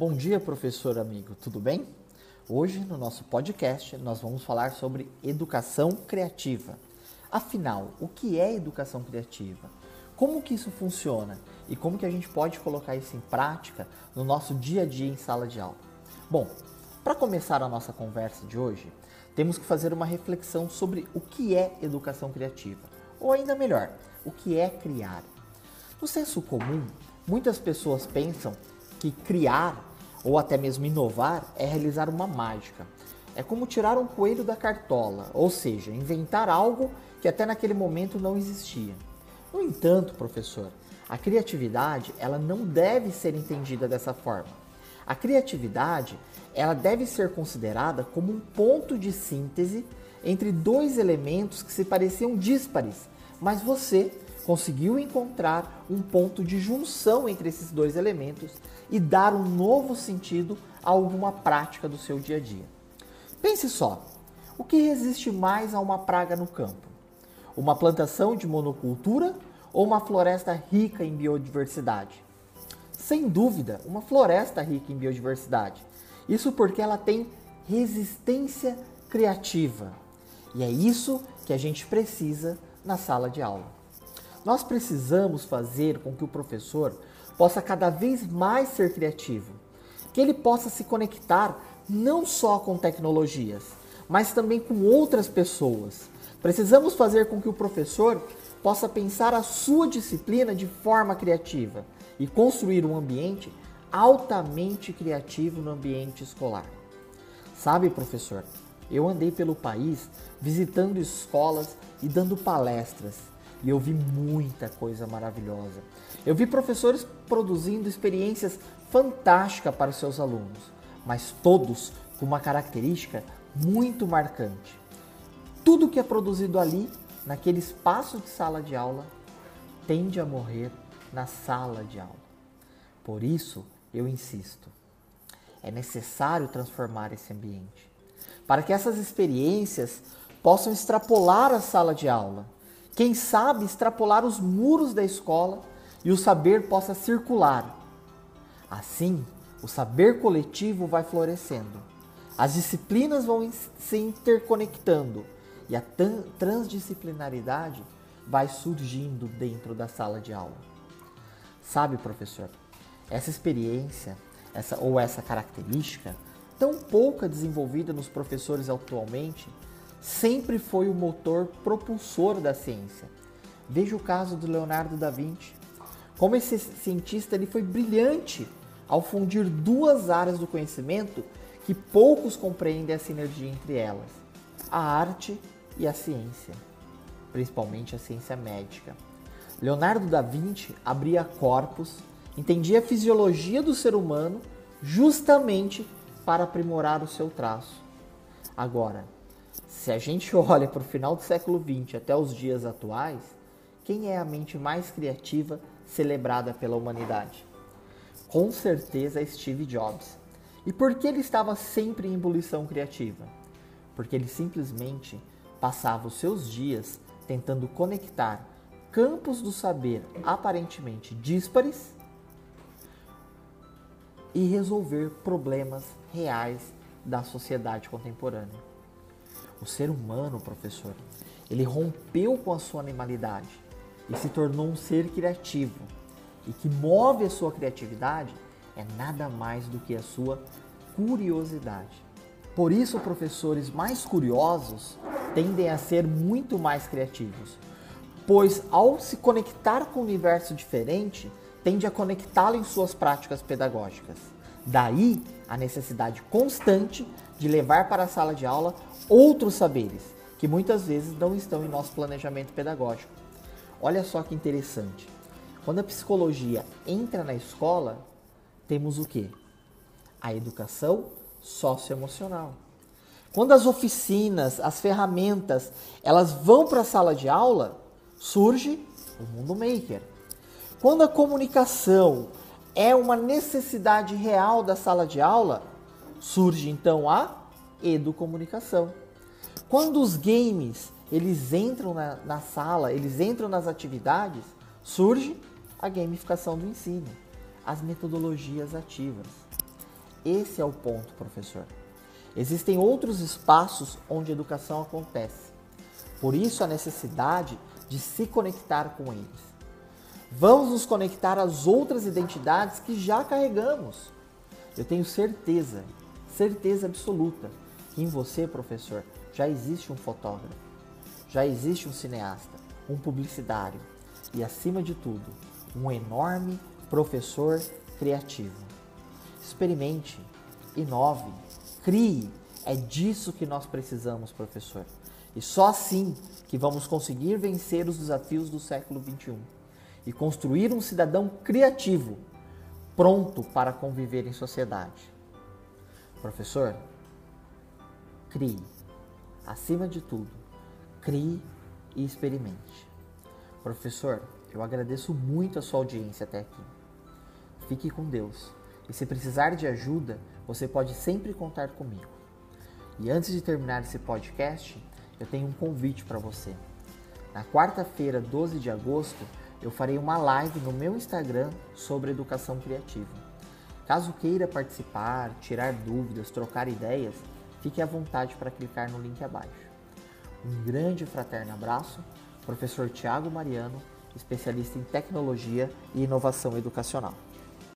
Bom dia, professor amigo, tudo bem? Hoje, no nosso podcast, nós vamos falar sobre educação criativa. Afinal, o que é educação criativa? Como que isso funciona e como que a gente pode colocar isso em prática no nosso dia a dia em sala de aula? Bom, para começar a nossa conversa de hoje, temos que fazer uma reflexão sobre o que é educação criativa, ou ainda melhor, o que é criar. No senso comum, muitas pessoas pensam que criar ou até mesmo inovar é realizar uma mágica. É como tirar um coelho da cartola, ou seja, inventar algo que até naquele momento não existia. No entanto, professor, a criatividade ela não deve ser entendida dessa forma. A criatividade ela deve ser considerada como um ponto de síntese entre dois elementos que se pareciam díspares, mas você conseguiu encontrar um ponto de junção entre esses dois elementos e dar um novo sentido a alguma prática do seu dia a dia. Pense só: o que resiste mais a uma praga no campo? Uma plantação de monocultura ou uma floresta rica em biodiversidade? Sem dúvida, uma floresta rica em biodiversidade. Isso porque ela tem resistência criativa. E é isso que a gente precisa na sala de aula. Nós precisamos fazer com que o professor possa cada vez mais ser criativo, que ele possa se conectar não só com tecnologias, mas também com outras pessoas. Precisamos fazer com que o professor possa pensar a sua disciplina de forma criativa e construir um ambiente altamente criativo no ambiente escolar. Sabe, professor, eu andei pelo país visitando escolas e dando palestras e eu vi muita coisa maravilhosa. Eu vi professores produzindo experiências fantásticas para os seus alunos, mas todos com uma característica muito marcante. Tudo que é produzido ali, naquele espaço de sala de aula, tende a morrer na sala de aula. Por isso, eu insisto, é necessário transformar esse ambiente, para que essas experiências possam extrapolar a sala de aula quem sabe extrapolar os muros da escola e o saber possa circular. Assim, o saber coletivo vai florescendo. As disciplinas vão se interconectando e a transdisciplinaridade vai surgindo dentro da sala de aula. Sabe, professor, essa experiência, essa ou essa característica tão pouca desenvolvida nos professores atualmente, sempre foi o motor propulsor da ciência. Veja o caso do Leonardo da Vinci. Como esse cientista ele foi brilhante ao fundir duas áreas do conhecimento que poucos compreendem a sinergia entre elas: a arte e a ciência, principalmente a ciência médica. Leonardo da Vinci abria corpos, entendia a fisiologia do ser humano justamente para aprimorar o seu traço. Agora, se a gente olha para o final do século XX até os dias atuais, quem é a mente mais criativa celebrada pela humanidade? Com certeza Steve Jobs. E por que ele estava sempre em ebulição criativa? Porque ele simplesmente passava os seus dias tentando conectar campos do saber aparentemente díspares e resolver problemas reais da sociedade contemporânea. O ser humano, professor, ele rompeu com a sua animalidade e se tornou um ser criativo. E que move a sua criatividade é nada mais do que a sua curiosidade. Por isso, professores mais curiosos tendem a ser muito mais criativos, pois ao se conectar com um universo diferente, tende a conectá-lo em suas práticas pedagógicas. Daí a necessidade constante de levar para a sala de aula outros saberes que muitas vezes não estão em nosso planejamento pedagógico. Olha só que interessante. Quando a psicologia entra na escola, temos o que? A educação socioemocional. Quando as oficinas, as ferramentas, elas vão para a sala de aula, surge o mundo maker. Quando a comunicação é uma necessidade real da sala de aula, surge então a educomunicação. Quando os games eles entram na, na sala, eles entram nas atividades, surge a gamificação do ensino, as metodologias ativas. Esse é o ponto, professor. Existem outros espaços onde a educação acontece. Por isso a necessidade de se conectar com eles. Vamos nos conectar às outras identidades que já carregamos. Eu tenho certeza, certeza absoluta, que em você, professor, já existe um fotógrafo, já existe um cineasta, um publicitário e, acima de tudo, um enorme professor criativo. Experimente, inove, crie. É disso que nós precisamos, professor. E só assim que vamos conseguir vencer os desafios do século XXI e construir um cidadão criativo, pronto para conviver em sociedade. Professor, crie. Acima de tudo, crie e experimente. Professor, eu agradeço muito a sua audiência até aqui. Fique com Deus. E se precisar de ajuda, você pode sempre contar comigo. E antes de terminar esse podcast, eu tenho um convite para você. Na quarta-feira, 12 de agosto, eu farei uma live no meu Instagram sobre educação criativa. Caso queira participar, tirar dúvidas, trocar ideias, fique à vontade para clicar no link abaixo. Um grande fraterno abraço, professor Tiago Mariano, especialista em tecnologia e inovação educacional.